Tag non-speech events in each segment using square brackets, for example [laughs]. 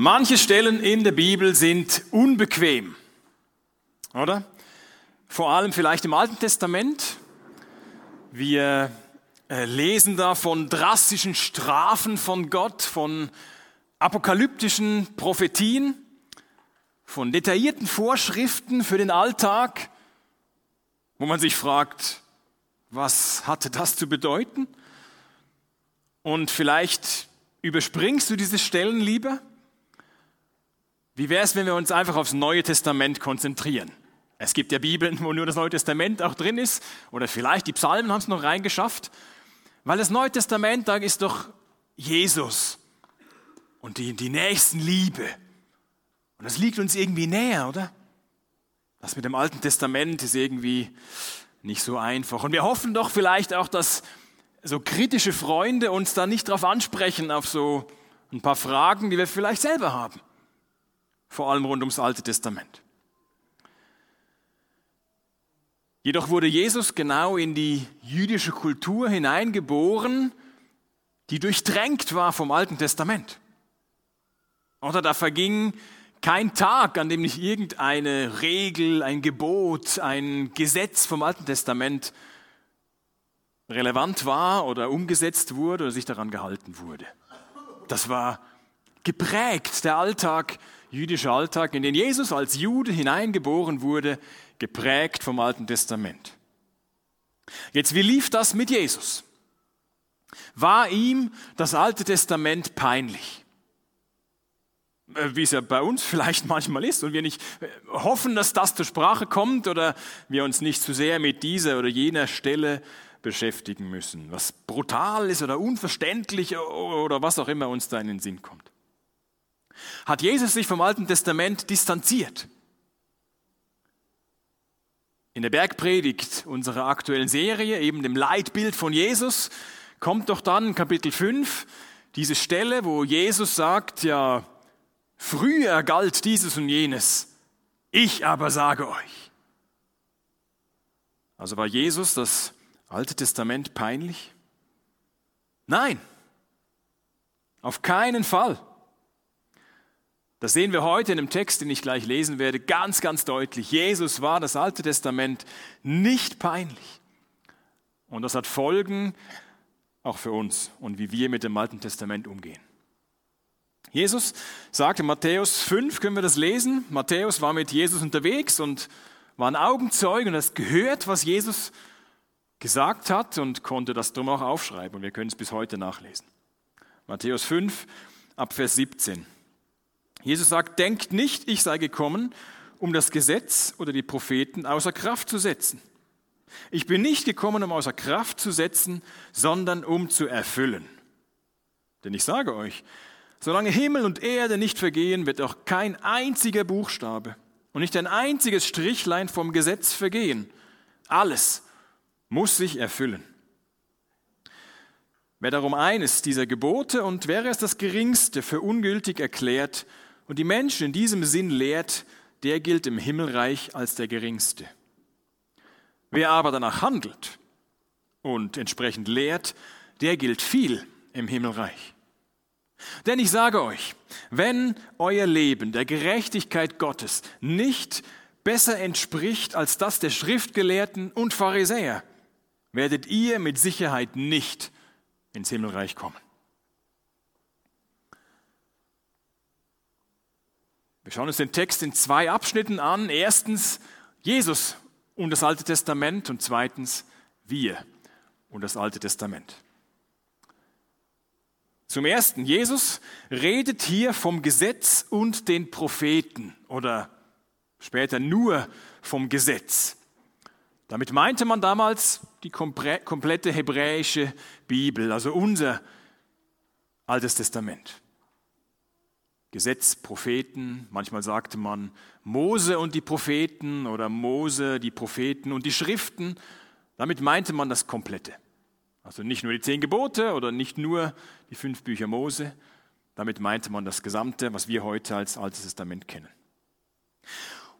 Manche Stellen in der Bibel sind unbequem, oder? Vor allem vielleicht im Alten Testament. Wir äh, lesen da von drastischen Strafen von Gott, von apokalyptischen Prophetien, von detaillierten Vorschriften für den Alltag, wo man sich fragt, was hatte das zu bedeuten? Und vielleicht überspringst du diese Stellen lieber wie wäre es, wenn wir uns einfach aufs Neue Testament konzentrieren? Es gibt ja Bibeln, wo nur das Neue Testament auch drin ist, oder vielleicht die Psalmen haben es noch reingeschafft, weil das Neue Testament, da ist doch Jesus und die, die Nächstenliebe. Und das liegt uns irgendwie näher, oder? Das mit dem Alten Testament ist irgendwie nicht so einfach. Und wir hoffen doch vielleicht auch, dass so kritische Freunde uns da nicht darauf ansprechen, auf so ein paar Fragen, die wir vielleicht selber haben vor allem rund ums Alte Testament. Jedoch wurde Jesus genau in die jüdische Kultur hineingeboren, die durchdrängt war vom Alten Testament. Oder da verging kein Tag, an dem nicht irgendeine Regel, ein Gebot, ein Gesetz vom Alten Testament relevant war oder umgesetzt wurde oder sich daran gehalten wurde. Das war geprägt, der Alltag jüdischer Alltag, in den Jesus als Jude hineingeboren wurde, geprägt vom Alten Testament. Jetzt, wie lief das mit Jesus? War ihm das Alte Testament peinlich? Äh, wie es ja bei uns [laughs] vielleicht manchmal ist und wir nicht äh, hoffen, dass das zur Sprache kommt oder wir uns nicht zu sehr mit dieser oder jener Stelle beschäftigen müssen, was brutal ist oder unverständlich oder was auch immer uns da in den Sinn kommt hat Jesus sich vom Alten Testament distanziert. In der Bergpredigt unserer aktuellen Serie, eben dem Leitbild von Jesus, kommt doch dann Kapitel 5 diese Stelle, wo Jesus sagt, ja, früher galt dieses und jenes, ich aber sage euch. Also war Jesus das Alte Testament peinlich? Nein, auf keinen Fall. Das sehen wir heute in dem Text, den ich gleich lesen werde, ganz, ganz deutlich. Jesus war das Alte Testament nicht peinlich. Und das hat Folgen auch für uns und wie wir mit dem Alten Testament umgehen. Jesus sagte Matthäus 5, können wir das lesen? Matthäus war mit Jesus unterwegs und war ein Augenzeuge und hat gehört, was Jesus gesagt hat und konnte das drum auch aufschreiben. Und wir können es bis heute nachlesen. Matthäus 5, ab Vers 17. Jesus sagt, denkt nicht, ich sei gekommen, um das Gesetz oder die Propheten außer Kraft zu setzen. Ich bin nicht gekommen, um außer Kraft zu setzen, sondern um zu erfüllen. Denn ich sage euch, solange Himmel und Erde nicht vergehen, wird auch kein einziger Buchstabe und nicht ein einziges Strichlein vom Gesetz vergehen. Alles muss sich erfüllen. Wer darum eines dieser Gebote und wäre es das geringste für ungültig erklärt, und die Menschen in diesem Sinn lehrt, der gilt im Himmelreich als der Geringste. Wer aber danach handelt und entsprechend lehrt, der gilt viel im Himmelreich. Denn ich sage euch, wenn euer Leben der Gerechtigkeit Gottes nicht besser entspricht als das der Schriftgelehrten und Pharisäer, werdet ihr mit Sicherheit nicht ins Himmelreich kommen. Wir schauen uns den Text in zwei Abschnitten an. Erstens Jesus und das Alte Testament und zweitens wir und das Alte Testament. Zum Ersten, Jesus redet hier vom Gesetz und den Propheten oder später nur vom Gesetz. Damit meinte man damals die komplette hebräische Bibel, also unser Altes Testament. Gesetz, Propheten, manchmal sagte man Mose und die Propheten oder Mose, die Propheten und die Schriften. Damit meinte man das Komplette. Also nicht nur die zehn Gebote oder nicht nur die fünf Bücher Mose, damit meinte man das Gesamte, was wir heute als Altes Testament kennen.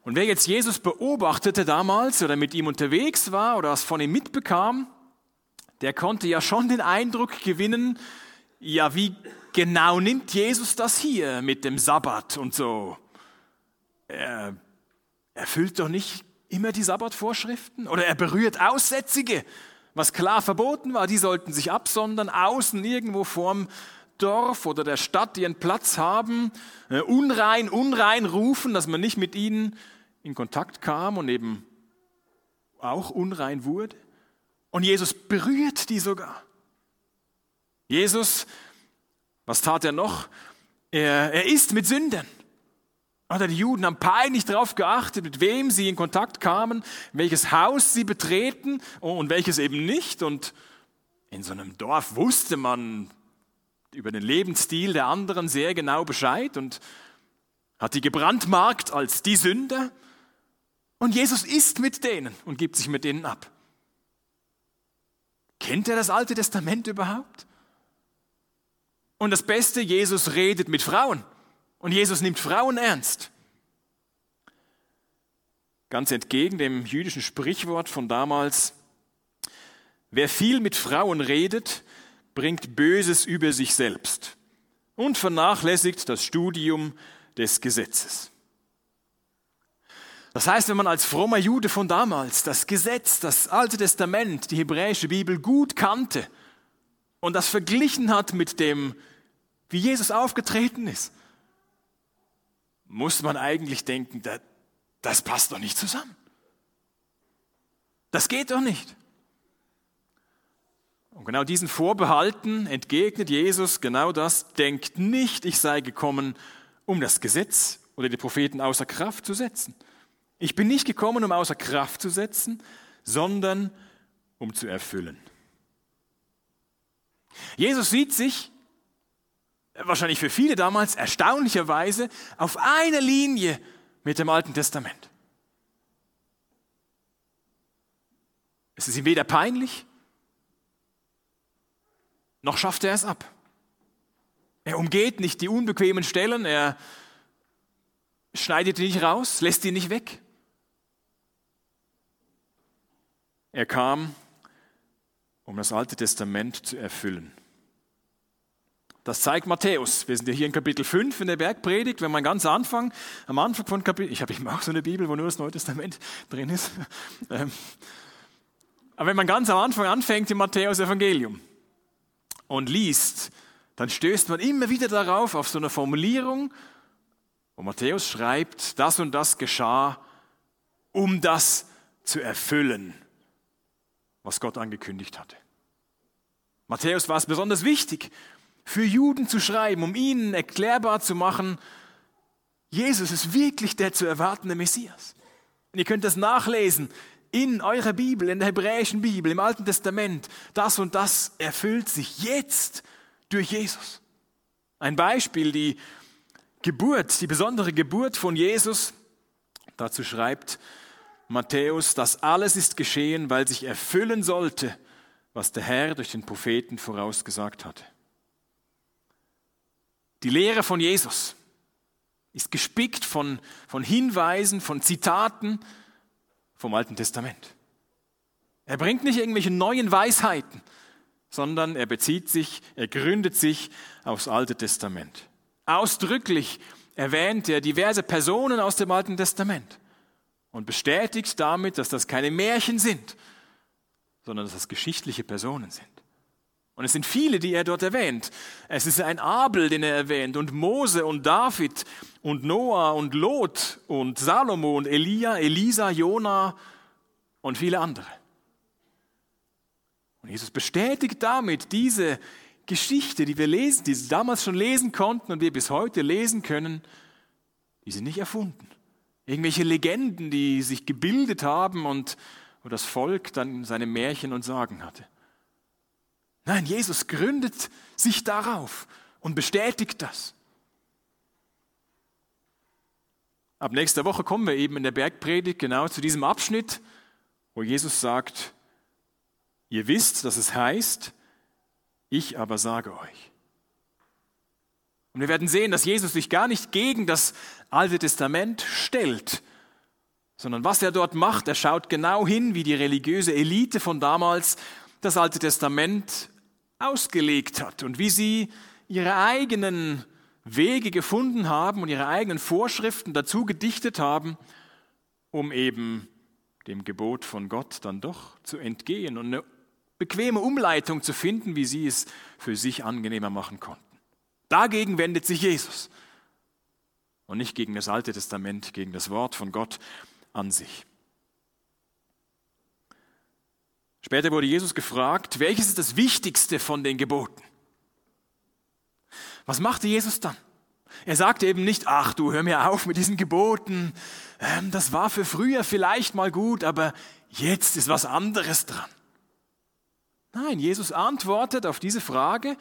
Und wer jetzt Jesus beobachtete damals oder mit ihm unterwegs war oder was von ihm mitbekam, der konnte ja schon den Eindruck gewinnen, ja, wie genau nimmt Jesus das hier mit dem Sabbat und so? Er erfüllt doch nicht immer die Sabbatvorschriften oder er berührt Aussätzige, was klar verboten war. Die sollten sich absondern, außen irgendwo vorm Dorf oder der Stadt ihren Platz haben, äh, unrein, unrein rufen, dass man nicht mit ihnen in Kontakt kam und eben auch unrein wurde. Und Jesus berührt die sogar. Jesus, was tat er noch? Er, er isst mit Sündern. Oder die Juden haben peinlich darauf geachtet, mit wem sie in Kontakt kamen, welches Haus sie betreten und welches eben nicht. Und in so einem Dorf wusste man über den Lebensstil der anderen sehr genau Bescheid und hat die gebrandmarkt als die Sünder. Und Jesus isst mit denen und gibt sich mit denen ab. Kennt er das Alte Testament überhaupt? Und das Beste, Jesus redet mit Frauen. Und Jesus nimmt Frauen ernst. Ganz entgegen dem jüdischen Sprichwort von damals, wer viel mit Frauen redet, bringt Böses über sich selbst und vernachlässigt das Studium des Gesetzes. Das heißt, wenn man als frommer Jude von damals das Gesetz, das Alte Testament, die hebräische Bibel gut kannte und das verglichen hat mit dem, wie Jesus aufgetreten ist, muss man eigentlich denken, das, das passt doch nicht zusammen. Das geht doch nicht. Und genau diesen Vorbehalten entgegnet Jesus genau das, denkt nicht, ich sei gekommen, um das Gesetz oder die Propheten außer Kraft zu setzen. Ich bin nicht gekommen, um außer Kraft zu setzen, sondern um zu erfüllen. Jesus sieht sich wahrscheinlich für viele damals erstaunlicherweise auf einer Linie mit dem Alten Testament. Es ist ihm weder peinlich, noch schafft er es ab. Er umgeht nicht die unbequemen Stellen, er schneidet die nicht raus, lässt die nicht weg. Er kam, um das Alte Testament zu erfüllen. Das zeigt Matthäus. Wir sind ja hier in Kapitel 5 in der Bergpredigt. Wenn man ganz anfangen, am Anfang von Kapitel, ich habe eben auch so eine Bibel, wo nur das Neue Testament [laughs] drin ist. Ähm, aber wenn man ganz am Anfang anfängt im Matthäus Evangelium und liest, dann stößt man immer wieder darauf, auf so eine Formulierung, wo Matthäus schreibt, das und das geschah, um das zu erfüllen, was Gott angekündigt hatte. Matthäus war es besonders wichtig, für Juden zu schreiben, um ihnen erklärbar zu machen, Jesus ist wirklich der zu erwartende Messias. Und ihr könnt das nachlesen in eurer Bibel, in der hebräischen Bibel, im Alten Testament. Das und das erfüllt sich jetzt durch Jesus. Ein Beispiel, die Geburt, die besondere Geburt von Jesus. Dazu schreibt Matthäus, das alles ist geschehen, weil sich erfüllen sollte, was der Herr durch den Propheten vorausgesagt hatte. Die Lehre von Jesus ist gespickt von, von Hinweisen, von Zitaten vom Alten Testament. Er bringt nicht irgendwelche neuen Weisheiten, sondern er bezieht sich, er gründet sich aufs Alte Testament. Ausdrücklich erwähnt er diverse Personen aus dem Alten Testament und bestätigt damit, dass das keine Märchen sind, sondern dass das geschichtliche Personen sind. Und es sind viele, die er dort erwähnt. Es ist ein Abel, den er erwähnt, und Mose und David und Noah und Lot und Salomo und Elia, Elisa, Jona und viele andere. Und Jesus bestätigt damit diese Geschichte, die wir lesen, die sie damals schon lesen konnten und wir bis heute lesen können, die sind nicht erfunden. Irgendwelche Legenden, die sich gebildet haben und wo das Volk dann seine Märchen und Sagen hatte. Nein, Jesus gründet sich darauf und bestätigt das. Ab nächster Woche kommen wir eben in der Bergpredigt genau zu diesem Abschnitt, wo Jesus sagt, ihr wisst, dass es heißt, ich aber sage euch. Und wir werden sehen, dass Jesus sich gar nicht gegen das Alte Testament stellt, sondern was er dort macht, er schaut genau hin, wie die religiöse Elite von damals das Alte Testament ausgelegt hat und wie sie ihre eigenen Wege gefunden haben und ihre eigenen Vorschriften dazu gedichtet haben, um eben dem Gebot von Gott dann doch zu entgehen und eine bequeme Umleitung zu finden, wie sie es für sich angenehmer machen konnten. Dagegen wendet sich Jesus und nicht gegen das Alte Testament, gegen das Wort von Gott an sich. Später wurde Jesus gefragt, welches ist das Wichtigste von den Geboten? Was machte Jesus dann? Er sagte eben nicht, ach du, hör mir auf mit diesen Geboten, ähm, das war für früher vielleicht mal gut, aber jetzt ist was anderes dran. Nein, Jesus antwortet auf diese Frage,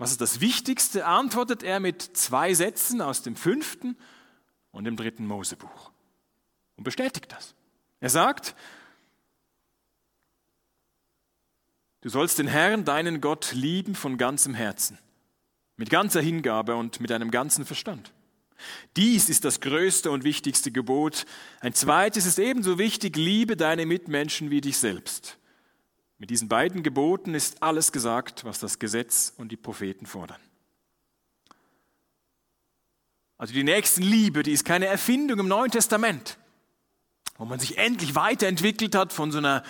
was ist das Wichtigste, antwortet er mit zwei Sätzen aus dem fünften und dem dritten Mosebuch und bestätigt das. Er sagt, du sollst den Herrn, deinen Gott, lieben von ganzem Herzen, mit ganzer Hingabe und mit deinem ganzen Verstand. Dies ist das größte und wichtigste Gebot. Ein zweites ist ebenso wichtig, liebe deine Mitmenschen wie dich selbst. Mit diesen beiden Geboten ist alles gesagt, was das Gesetz und die Propheten fordern. Also die Nächstenliebe, die ist keine Erfindung im Neuen Testament, wo man sich endlich weiterentwickelt hat von so einer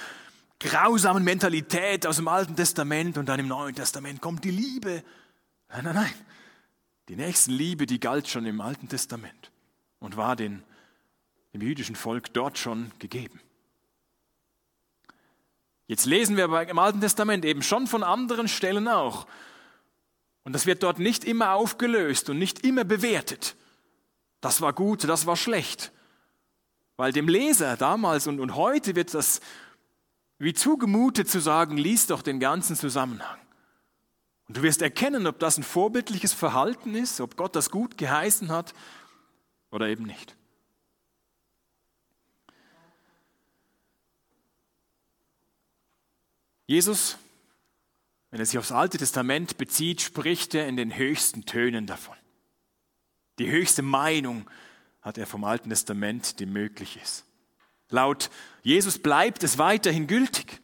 grausamen Mentalität aus dem Alten Testament und dann im Neuen Testament kommt die Liebe. Nein, nein, nein. Die Nächstenliebe, die galt schon im Alten Testament und war den, dem jüdischen Volk dort schon gegeben. Jetzt lesen wir aber im Alten Testament eben schon von anderen Stellen auch. Und das wird dort nicht immer aufgelöst und nicht immer bewertet. Das war gut, das war schlecht. Weil dem Leser damals und, und heute wird das wie zugemutet zu sagen, lies doch den ganzen Zusammenhang. Und du wirst erkennen, ob das ein vorbildliches Verhalten ist, ob Gott das gut geheißen hat oder eben nicht. Jesus, wenn er sich aufs Alte Testament bezieht, spricht er in den höchsten Tönen davon. Die höchste Meinung hat er vom Alten Testament, die möglich ist. Laut Jesus bleibt es weiterhin gültig.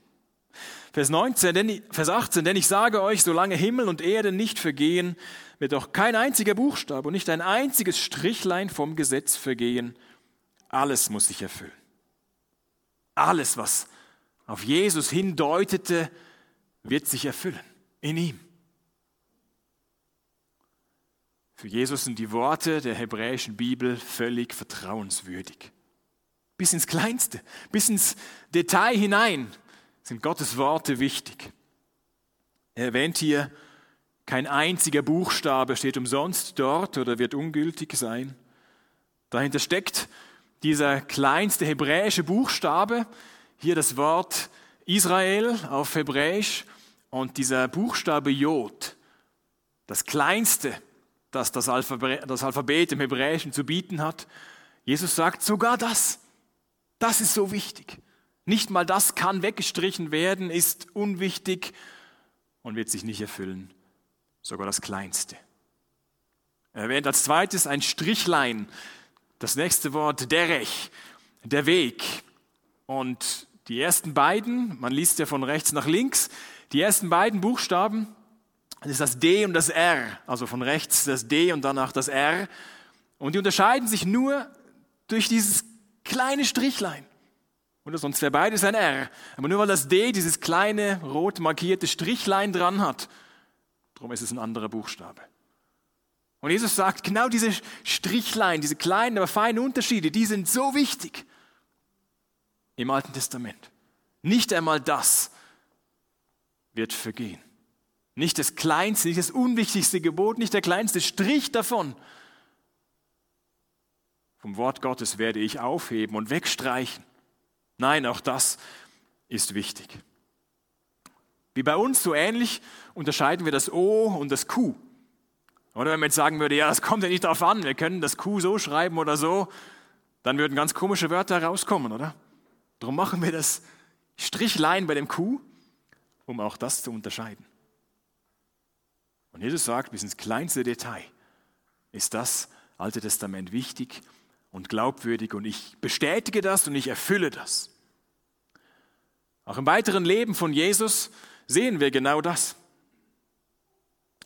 Vers, 19, denn, Vers 18, denn ich sage euch, solange Himmel und Erde nicht vergehen, wird auch kein einziger Buchstabe und nicht ein einziges Strichlein vom Gesetz vergehen. Alles muss sich erfüllen. Alles, was auf Jesus hindeutete, wird sich erfüllen in ihm. Für Jesus sind die Worte der hebräischen Bibel völlig vertrauenswürdig. Bis ins Kleinste, bis ins Detail hinein sind Gottes Worte wichtig. Er erwähnt hier, kein einziger Buchstabe steht umsonst dort oder wird ungültig sein. Dahinter steckt dieser kleinste hebräische Buchstabe, hier das Wort Israel auf Hebräisch und dieser Buchstabe Jod, das kleinste, das das Alphabet, das Alphabet im Hebräischen zu bieten hat. Jesus sagt, sogar das, das ist so wichtig. Nicht mal das kann weggestrichen werden, ist unwichtig und wird sich nicht erfüllen. Sogar das Kleinste. Er erwähnt als zweites ein Strichlein, das nächste Wort derech, der Weg. Und die ersten beiden, man liest ja von rechts nach links, die ersten beiden Buchstaben, das ist das D und das R, also von rechts das D und danach das R. Und die unterscheiden sich nur durch dieses kleine Strichlein. Oder sonst wäre beides ein R. Aber nur weil das D dieses kleine rot markierte Strichlein dran hat, darum ist es ein anderer Buchstabe. Und Jesus sagt, genau diese Strichlein, diese kleinen, aber feinen Unterschiede, die sind so wichtig im Alten Testament. Nicht einmal das wird vergehen. Nicht das kleinste, nicht das unwichtigste Gebot, nicht der kleinste Strich davon. Vom Wort Gottes werde ich aufheben und wegstreichen. Nein, auch das ist wichtig. Wie bei uns so ähnlich unterscheiden wir das O und das Q. Oder wenn man jetzt sagen würde, ja, das kommt ja nicht darauf an, wir können das Q so schreiben oder so, dann würden ganz komische Wörter rauskommen, oder? Darum machen wir das Strichlein bei dem Q, um auch das zu unterscheiden. Und Jesus sagt, bis ins kleinste Detail ist das Alte Testament wichtig und glaubwürdig und ich bestätige das und ich erfülle das. Auch im weiteren Leben von Jesus sehen wir genau das.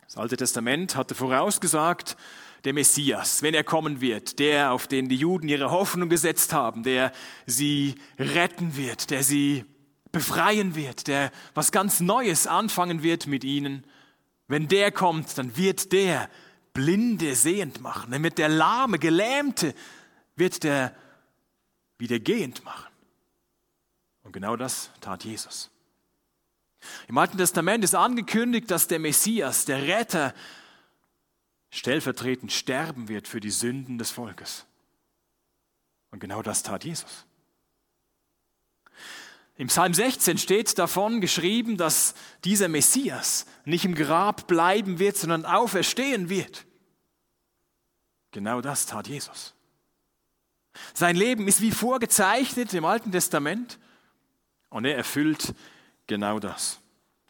Das Alte Testament hatte vorausgesagt, der Messias, wenn er kommen wird, der, auf den die Juden ihre Hoffnung gesetzt haben, der sie retten wird, der sie befreien wird, der was ganz Neues anfangen wird mit ihnen. Wenn der kommt, dann wird der Blinde sehend machen, dann wird der Lahme, Gelähmte, wird der wieder gehend machen. Und genau das tat Jesus. Im Alten Testament ist angekündigt, dass der Messias, der Retter, stellvertretend sterben wird für die Sünden des Volkes. Und genau das tat Jesus. Im Psalm 16 steht davon geschrieben, dass dieser Messias nicht im Grab bleiben wird, sondern auferstehen wird. Genau das tat Jesus. Sein Leben ist wie vorgezeichnet im Alten Testament und er erfüllt genau das.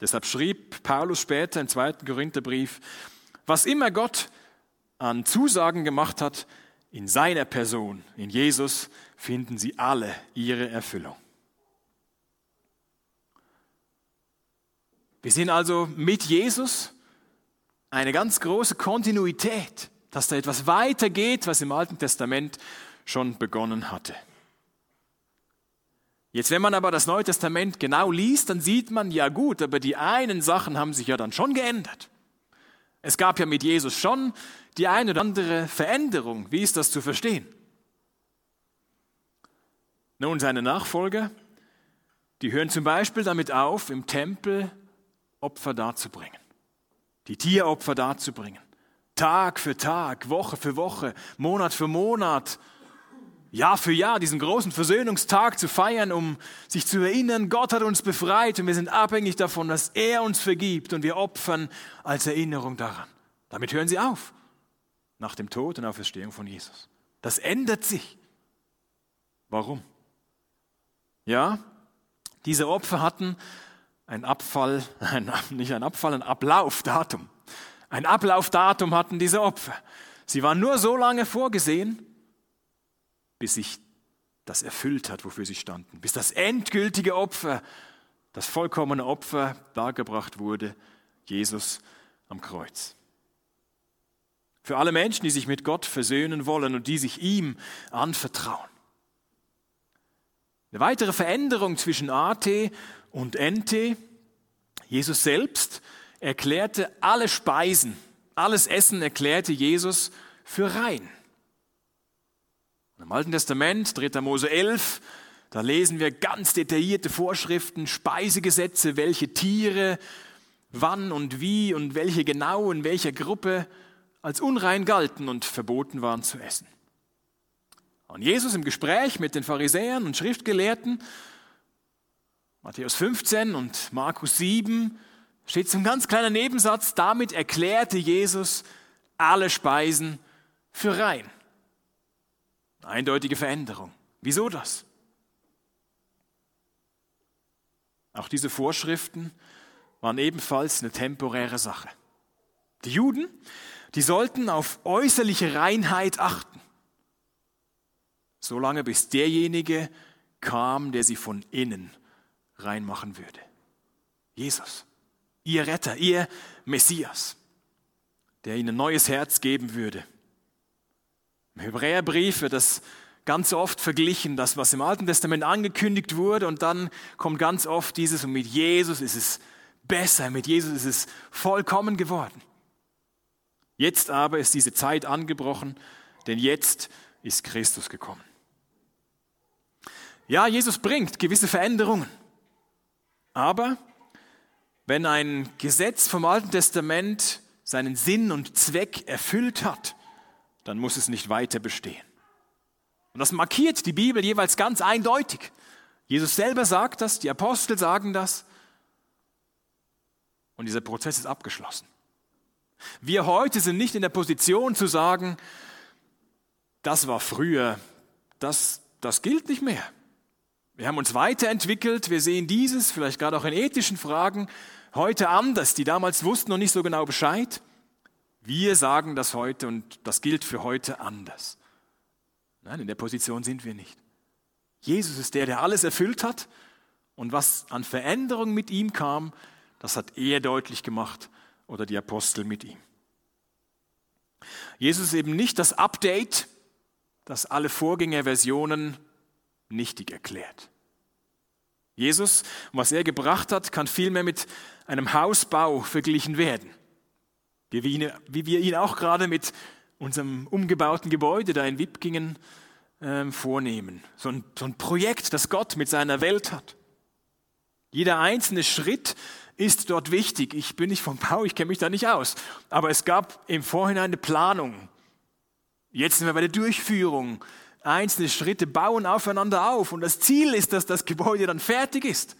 Deshalb schrieb Paulus später im zweiten Korintherbrief, was immer Gott an Zusagen gemacht hat, in seiner Person, in Jesus, finden sie alle ihre Erfüllung. Wir sehen also mit Jesus eine ganz große Kontinuität, dass da etwas weitergeht, was im Alten Testament schon begonnen hatte. Jetzt, wenn man aber das Neue Testament genau liest, dann sieht man, ja gut, aber die einen Sachen haben sich ja dann schon geändert. Es gab ja mit Jesus schon die eine oder andere Veränderung. Wie ist das zu verstehen? Nun, seine Nachfolger, die hören zum Beispiel damit auf, im Tempel Opfer darzubringen, die Tieropfer darzubringen, Tag für Tag, Woche für Woche, Monat für Monat, Jahr für Jahr diesen großen Versöhnungstag zu feiern, um sich zu erinnern, Gott hat uns befreit und wir sind abhängig davon, dass er uns vergibt und wir opfern als Erinnerung daran. Damit hören sie auf, nach dem Tod und Auferstehung von Jesus. Das ändert sich. Warum? Ja, diese Opfer hatten ein Abfall, [laughs] ein, nicht ein Abfall, ein Ablaufdatum. Ein Ablaufdatum hatten diese Opfer. Sie waren nur so lange vorgesehen, bis sich das erfüllt hat, wofür sie standen, bis das endgültige Opfer, das vollkommene Opfer dargebracht wurde, Jesus am Kreuz. Für alle Menschen, die sich mit Gott versöhnen wollen und die sich ihm anvertrauen. Eine weitere Veränderung zwischen AT und NT, Jesus selbst erklärte alle Speisen, alles Essen erklärte Jesus für rein. Im Alten Testament, 3. Mose 11, da lesen wir ganz detaillierte Vorschriften, Speisegesetze, welche Tiere, wann und wie und welche genau in welcher Gruppe als unrein galten und verboten waren zu essen. Und Jesus im Gespräch mit den Pharisäern und Schriftgelehrten, Matthäus 15 und Markus 7, steht so ein ganz kleiner Nebensatz, damit erklärte Jesus alle Speisen für rein. Eindeutige Veränderung. Wieso das? Auch diese Vorschriften waren ebenfalls eine temporäre Sache. Die Juden, die sollten auf äußerliche Reinheit achten, solange bis derjenige kam, der sie von innen reinmachen würde. Jesus, ihr Retter, ihr Messias, der ihnen neues Herz geben würde im Hebräerbrief wird das ganz oft verglichen, das, was im Alten Testament angekündigt wurde, und dann kommt ganz oft dieses, und mit Jesus ist es besser, mit Jesus ist es vollkommen geworden. Jetzt aber ist diese Zeit angebrochen, denn jetzt ist Christus gekommen. Ja, Jesus bringt gewisse Veränderungen, aber wenn ein Gesetz vom Alten Testament seinen Sinn und Zweck erfüllt hat, dann muss es nicht weiter bestehen. Und das markiert die Bibel jeweils ganz eindeutig. Jesus selber sagt das, die Apostel sagen das. Und dieser Prozess ist abgeschlossen. Wir heute sind nicht in der Position zu sagen, das war früher, das, das gilt nicht mehr. Wir haben uns weiterentwickelt, wir sehen dieses, vielleicht gerade auch in ethischen Fragen, heute anders. Die damals wussten noch nicht so genau Bescheid. Wir sagen das heute und das gilt für heute anders. Nein, in der Position sind wir nicht. Jesus ist der, der alles erfüllt hat und was an Veränderung mit ihm kam, das hat er deutlich gemacht oder die Apostel mit ihm. Jesus ist eben nicht das Update, das alle Vorgängerversionen nichtig erklärt. Jesus, was er gebracht hat, kann vielmehr mit einem Hausbau verglichen werden. Wie wir ihn auch gerade mit unserem umgebauten Gebäude da in Wipkingen äh, vornehmen. So ein, so ein Projekt, das Gott mit seiner Welt hat. Jeder einzelne Schritt ist dort wichtig. Ich bin nicht vom Bau, ich kenne mich da nicht aus. Aber es gab im Vorhinein eine Planung. Jetzt sind wir bei der Durchführung. Einzelne Schritte bauen aufeinander auf und das Ziel ist, dass das Gebäude dann fertig ist.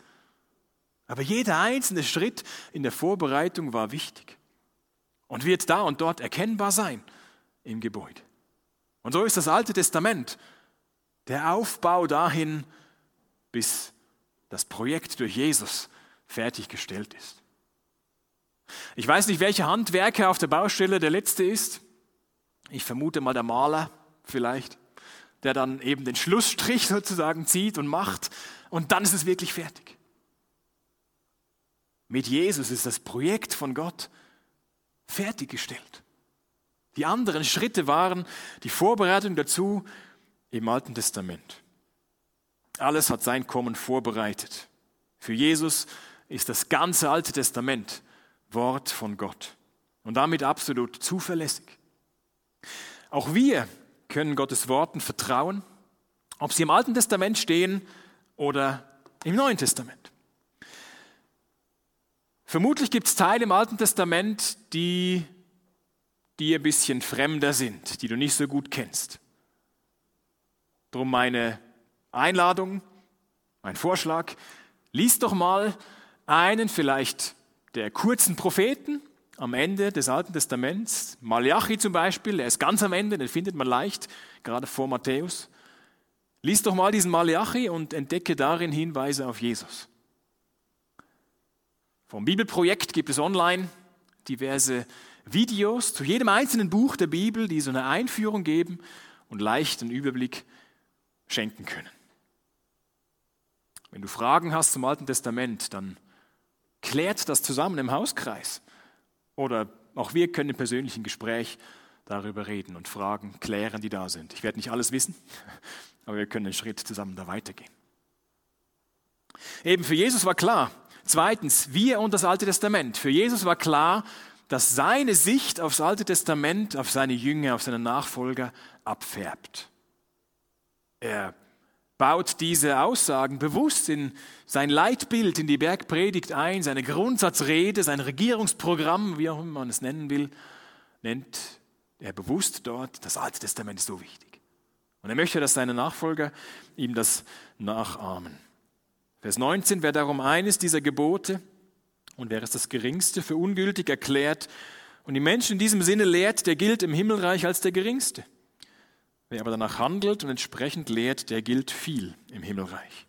Aber jeder einzelne Schritt in der Vorbereitung war wichtig und wird da und dort erkennbar sein im Gebäude. Und so ist das Alte Testament der Aufbau dahin, bis das Projekt durch Jesus fertiggestellt ist. Ich weiß nicht, welcher Handwerker auf der Baustelle der letzte ist. Ich vermute mal der Maler vielleicht, der dann eben den Schlussstrich sozusagen zieht und macht und dann ist es wirklich fertig. Mit Jesus ist das Projekt von Gott fertiggestellt. Die anderen Schritte waren die Vorbereitung dazu im Alten Testament. Alles hat sein Kommen vorbereitet. Für Jesus ist das ganze Alte Testament Wort von Gott und damit absolut zuverlässig. Auch wir können Gottes Worten vertrauen, ob sie im Alten Testament stehen oder im Neuen Testament. Vermutlich gibt es Teile im Alten Testament, die dir ein bisschen fremder sind, die du nicht so gut kennst. Drum meine Einladung, mein Vorschlag, lies doch mal einen vielleicht der kurzen Propheten am Ende des Alten Testaments, Malachi zum Beispiel, der ist ganz am Ende, den findet man leicht, gerade vor Matthäus. Lies doch mal diesen Malachi und entdecke darin Hinweise auf Jesus. Vom Bibelprojekt gibt es online diverse Videos zu jedem einzelnen Buch der Bibel, die so eine Einführung geben und leichten Überblick schenken können. Wenn du Fragen hast zum Alten Testament, dann klärt das zusammen im Hauskreis. Oder auch wir können im persönlichen Gespräch darüber reden und Fragen klären, die da sind. Ich werde nicht alles wissen, [laughs] aber wir können einen Schritt zusammen da weitergehen. Eben für Jesus war klar, zweitens, wir und das Alte Testament. Für Jesus war klar, dass seine Sicht aufs Alte Testament, auf seine Jünger, auf seine Nachfolger abfärbt. Er baut diese Aussagen bewusst in sein Leitbild, in die Bergpredigt ein, seine Grundsatzrede, sein Regierungsprogramm, wie auch immer man es nennen will, nennt er bewusst dort, das Alte Testament ist so wichtig. Und er möchte, dass seine Nachfolger ihm das nachahmen. Vers 19, wer darum eines dieser Gebote, und wer es das Geringste für ungültig erklärt und die Menschen in diesem Sinne lehrt, der gilt im Himmelreich als der Geringste. Wer aber danach handelt und entsprechend lehrt, der gilt viel im Himmelreich.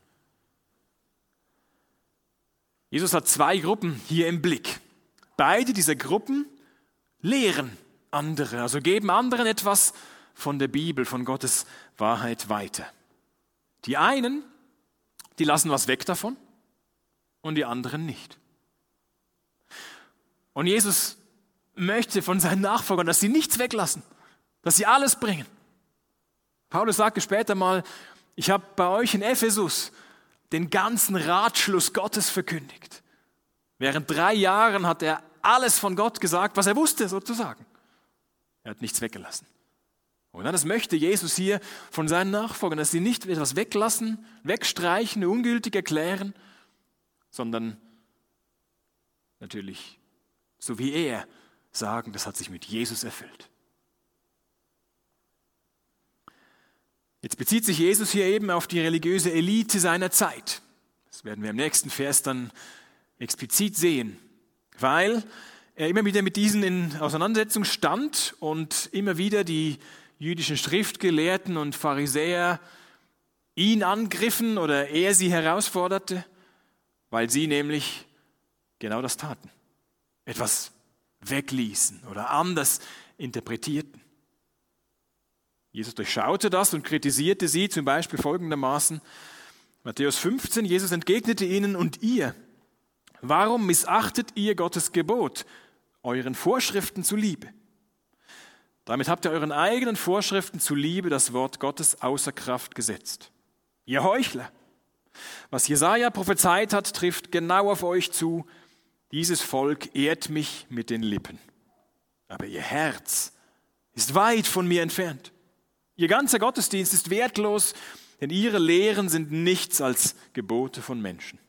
Jesus hat zwei Gruppen hier im Blick. Beide dieser Gruppen lehren andere, also geben anderen etwas von der Bibel, von Gottes Wahrheit weiter. Die einen, die lassen was weg davon und die anderen nicht. Und Jesus möchte von seinen Nachfolgern, dass sie nichts weglassen, dass sie alles bringen. Paulus sagte später mal, ich habe bei euch in Ephesus den ganzen Ratschluss Gottes verkündigt. Während drei Jahren hat er alles von Gott gesagt, was er wusste sozusagen. Er hat nichts weggelassen. Und das möchte Jesus hier von seinen Nachfolgern, dass sie nicht etwas weglassen, wegstreichen, ungültig erklären, sondern natürlich so wie er, sagen, das hat sich mit Jesus erfüllt. Jetzt bezieht sich Jesus hier eben auf die religiöse Elite seiner Zeit. Das werden wir im nächsten Vers dann explizit sehen, weil er immer wieder mit diesen in Auseinandersetzung stand und immer wieder die jüdischen Schriftgelehrten und Pharisäer ihn angriffen oder er sie herausforderte, weil sie nämlich genau das taten etwas wegließen oder anders interpretierten. Jesus durchschaute das und kritisierte sie zum Beispiel folgendermaßen. Matthäus 15, Jesus entgegnete ihnen, und ihr, warum missachtet ihr Gottes Gebot, euren Vorschriften zuliebe. Damit habt ihr euren eigenen Vorschriften zuliebe das Wort Gottes außer Kraft gesetzt. Ihr Heuchler! Was Jesaja prophezeit hat, trifft genau auf euch zu. Dieses Volk ehrt mich mit den Lippen. Aber ihr Herz ist weit von mir entfernt. Ihr ganzer Gottesdienst ist wertlos, denn ihre Lehren sind nichts als Gebote von Menschen.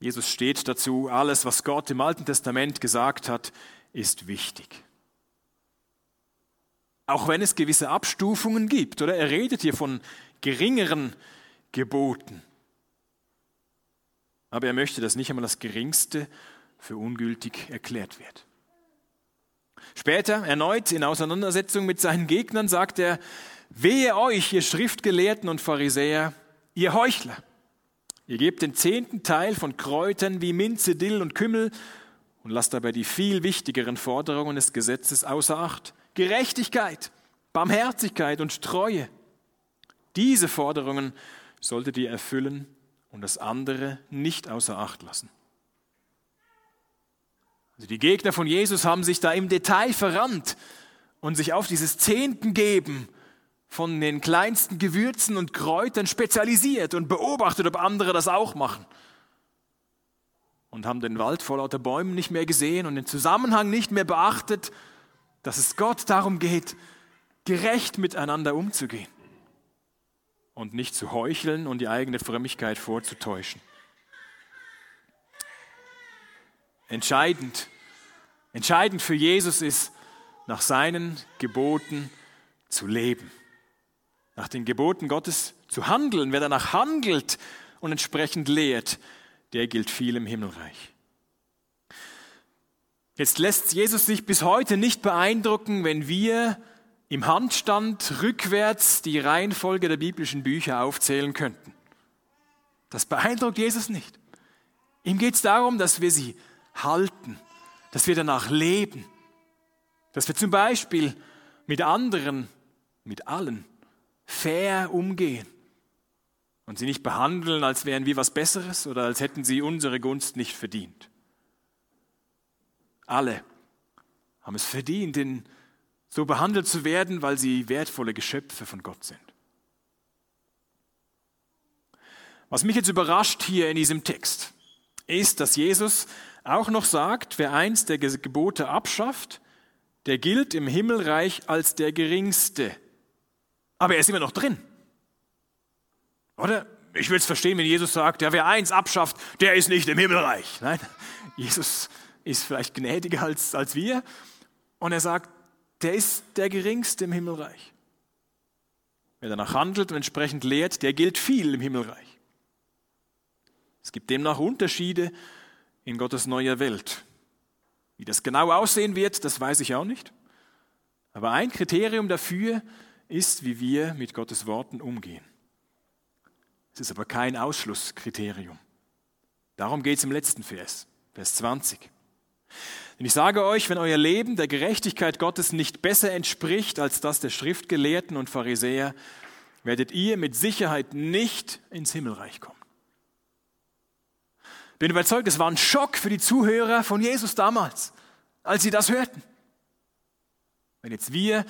Jesus steht dazu, alles, was Gott im Alten Testament gesagt hat, ist wichtig. Auch wenn es gewisse Abstufungen gibt, oder? Er redet hier von geringeren Geboten. Aber er möchte, dass nicht einmal das Geringste für ungültig erklärt wird. Später, erneut in Auseinandersetzung mit seinen Gegnern, sagt er, wehe euch, ihr Schriftgelehrten und Pharisäer, ihr Heuchler. Ihr gebt den zehnten Teil von Kräutern wie Minze, Dill und Kümmel und lasst dabei die viel wichtigeren Forderungen des Gesetzes außer Acht. Gerechtigkeit, Barmherzigkeit und Treue. Diese Forderungen solltet ihr erfüllen und das andere nicht außer Acht lassen. Also die Gegner von Jesus haben sich da im Detail verrannt und sich auf dieses Zehnten geben von den kleinsten Gewürzen und Kräutern spezialisiert und beobachtet, ob andere das auch machen. Und haben den Wald vor lauter Bäumen nicht mehr gesehen und den Zusammenhang nicht mehr beachtet, dass es Gott darum geht, gerecht miteinander umzugehen und nicht zu heucheln und die eigene Frömmigkeit vorzutäuschen. Entscheidend, entscheidend für Jesus ist, nach seinen Geboten zu leben nach den Geboten Gottes zu handeln. Wer danach handelt und entsprechend lehrt, der gilt viel im Himmelreich. Jetzt lässt Jesus sich bis heute nicht beeindrucken, wenn wir im Handstand rückwärts die Reihenfolge der biblischen Bücher aufzählen könnten. Das beeindruckt Jesus nicht. Ihm geht es darum, dass wir sie halten, dass wir danach leben, dass wir zum Beispiel mit anderen, mit allen fair umgehen und sie nicht behandeln, als wären wir was Besseres oder als hätten sie unsere Gunst nicht verdient. Alle haben es verdient, in so behandelt zu werden, weil sie wertvolle Geschöpfe von Gott sind. Was mich jetzt überrascht hier in diesem Text, ist, dass Jesus auch noch sagt, wer eins der Gebote abschafft, der gilt im Himmelreich als der Geringste aber er ist immer noch drin. Oder? Ich will es verstehen, wenn Jesus sagt, ja, wer eins abschafft, der ist nicht im Himmelreich. Nein, Jesus ist vielleicht gnädiger als, als wir. Und er sagt, der ist der Geringste im Himmelreich. Wer danach handelt und entsprechend lehrt, der gilt viel im Himmelreich. Es gibt demnach Unterschiede in Gottes neuer Welt. Wie das genau aussehen wird, das weiß ich auch nicht. Aber ein Kriterium dafür ist, wie wir mit Gottes Worten umgehen. Es ist aber kein Ausschlusskriterium. Darum geht es im letzten Vers, Vers 20. Denn ich sage euch, wenn euer Leben der Gerechtigkeit Gottes nicht besser entspricht als das der Schriftgelehrten und Pharisäer, werdet ihr mit Sicherheit nicht ins Himmelreich kommen. Bin überzeugt, es war ein Schock für die Zuhörer von Jesus damals, als sie das hörten. Wenn jetzt wir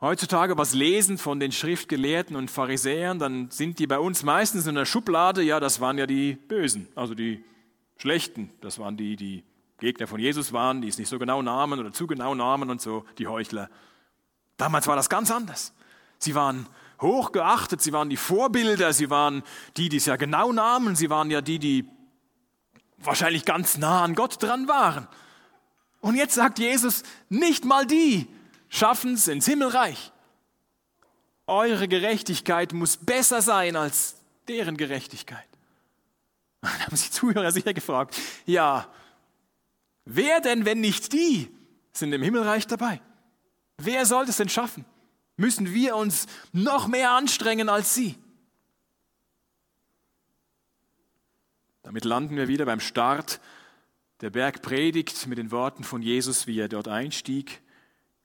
heutzutage was lesen von den Schriftgelehrten und Pharisäern, dann sind die bei uns meistens in der Schublade, ja, das waren ja die Bösen, also die Schlechten, das waren die, die Gegner von Jesus waren, die es nicht so genau nahmen oder zu genau nahmen und so, die Heuchler. Damals war das ganz anders. Sie waren hochgeachtet, sie waren die Vorbilder, sie waren die, die es ja genau nahmen, sie waren ja die, die wahrscheinlich ganz nah an Gott dran waren. Und jetzt sagt Jesus, nicht mal die, schaffen es ins Himmelreich. Eure Gerechtigkeit muss besser sein als deren Gerechtigkeit. [laughs] Dann haben sich Zuhörer sicher gefragt, ja, wer denn, wenn nicht die, sind im Himmelreich dabei? Wer soll es denn schaffen? Müssen wir uns noch mehr anstrengen als sie? Damit landen wir wieder beim Start der Bergpredigt mit den Worten von Jesus, wie er dort einstieg.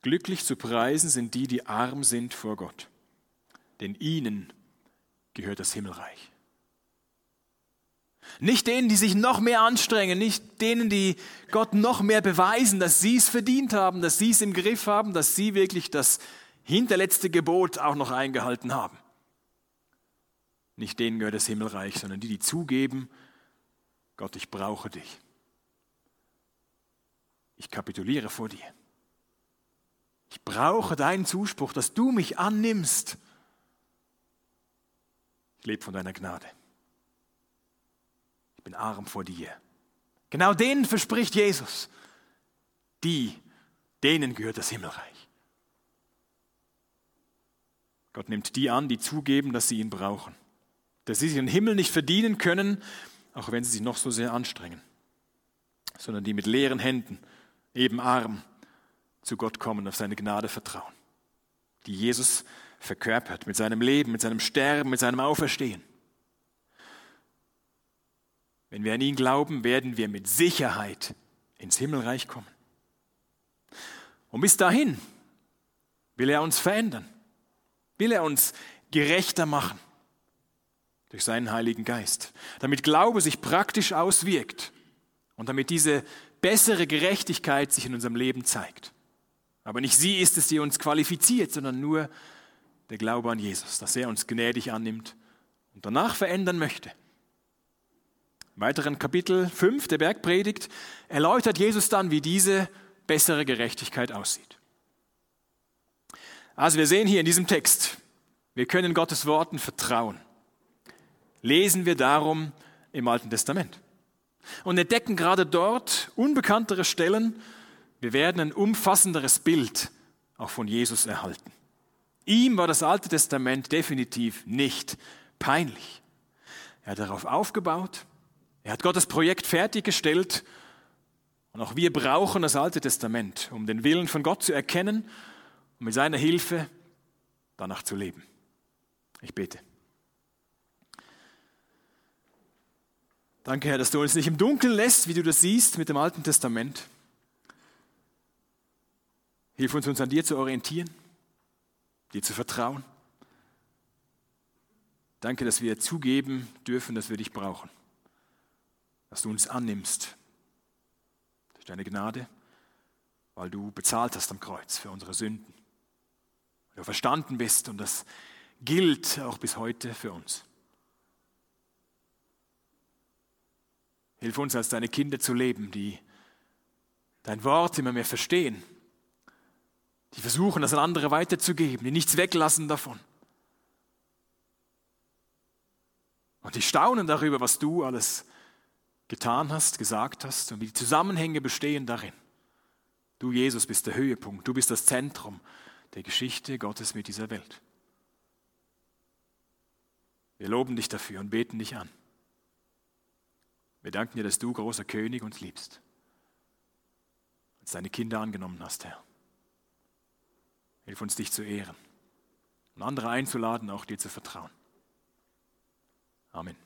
Glücklich zu preisen sind die, die arm sind vor Gott, denn ihnen gehört das Himmelreich. Nicht denen, die sich noch mehr anstrengen, nicht denen, die Gott noch mehr beweisen, dass sie es verdient haben, dass sie es im Griff haben, dass sie wirklich das hinterletzte Gebot auch noch eingehalten haben. Nicht denen gehört das Himmelreich, sondern die, die zugeben, Gott, ich brauche dich. Ich kapituliere vor dir. Brauche deinen Zuspruch, dass du mich annimmst. Ich lebe von deiner Gnade. Ich bin arm vor dir. Genau denen verspricht Jesus. Die, denen gehört das Himmelreich. Gott nimmt die an, die zugeben, dass sie ihn brauchen. Dass sie sich den Himmel nicht verdienen können, auch wenn sie sich noch so sehr anstrengen, sondern die mit leeren Händen, eben arm, zu Gott kommen, auf seine Gnade vertrauen. Die Jesus verkörpert mit seinem Leben, mit seinem Sterben, mit seinem Auferstehen. Wenn wir an ihn glauben, werden wir mit Sicherheit ins Himmelreich kommen. Und bis dahin will er uns verändern, will er uns gerechter machen durch seinen Heiligen Geist, damit Glaube sich praktisch auswirkt und damit diese bessere Gerechtigkeit sich in unserem Leben zeigt. Aber nicht sie ist es, die uns qualifiziert, sondern nur der Glaube an Jesus, dass er uns gnädig annimmt und danach verändern möchte. Im weiteren Kapitel 5 der Bergpredigt erläutert Jesus dann, wie diese bessere Gerechtigkeit aussieht. Also wir sehen hier in diesem Text, wir können Gottes Worten vertrauen. Lesen wir darum im Alten Testament. Und entdecken gerade dort unbekanntere Stellen. Wir werden ein umfassenderes Bild auch von Jesus erhalten. Ihm war das Alte Testament definitiv nicht peinlich. Er hat darauf aufgebaut, er hat Gottes Projekt fertiggestellt und auch wir brauchen das Alte Testament, um den Willen von Gott zu erkennen und mit seiner Hilfe danach zu leben. Ich bete. Danke, Herr, dass du uns nicht im Dunkeln lässt, wie du das siehst mit dem Alten Testament. Hilf uns, uns an dir zu orientieren, dir zu vertrauen. Danke, dass wir zugeben dürfen, dass wir dich brauchen, dass du uns annimmst durch deine Gnade, weil du bezahlt hast am Kreuz für unsere Sünden, weil du verstanden bist und das gilt auch bis heute für uns. Hilf uns als deine Kinder zu leben, die dein Wort immer mehr verstehen, die versuchen, das an andere weiterzugeben, die nichts weglassen davon. Und die staunen darüber, was du alles getan hast, gesagt hast und wie die Zusammenhänge bestehen darin. Du, Jesus, bist der Höhepunkt, du bist das Zentrum der Geschichte Gottes mit dieser Welt. Wir loben dich dafür und beten dich an. Wir danken dir, dass du, großer König, uns liebst. Als deine Kinder angenommen hast, Herr. Hilf uns, dich zu ehren und andere einzuladen, auch dir zu vertrauen. Amen.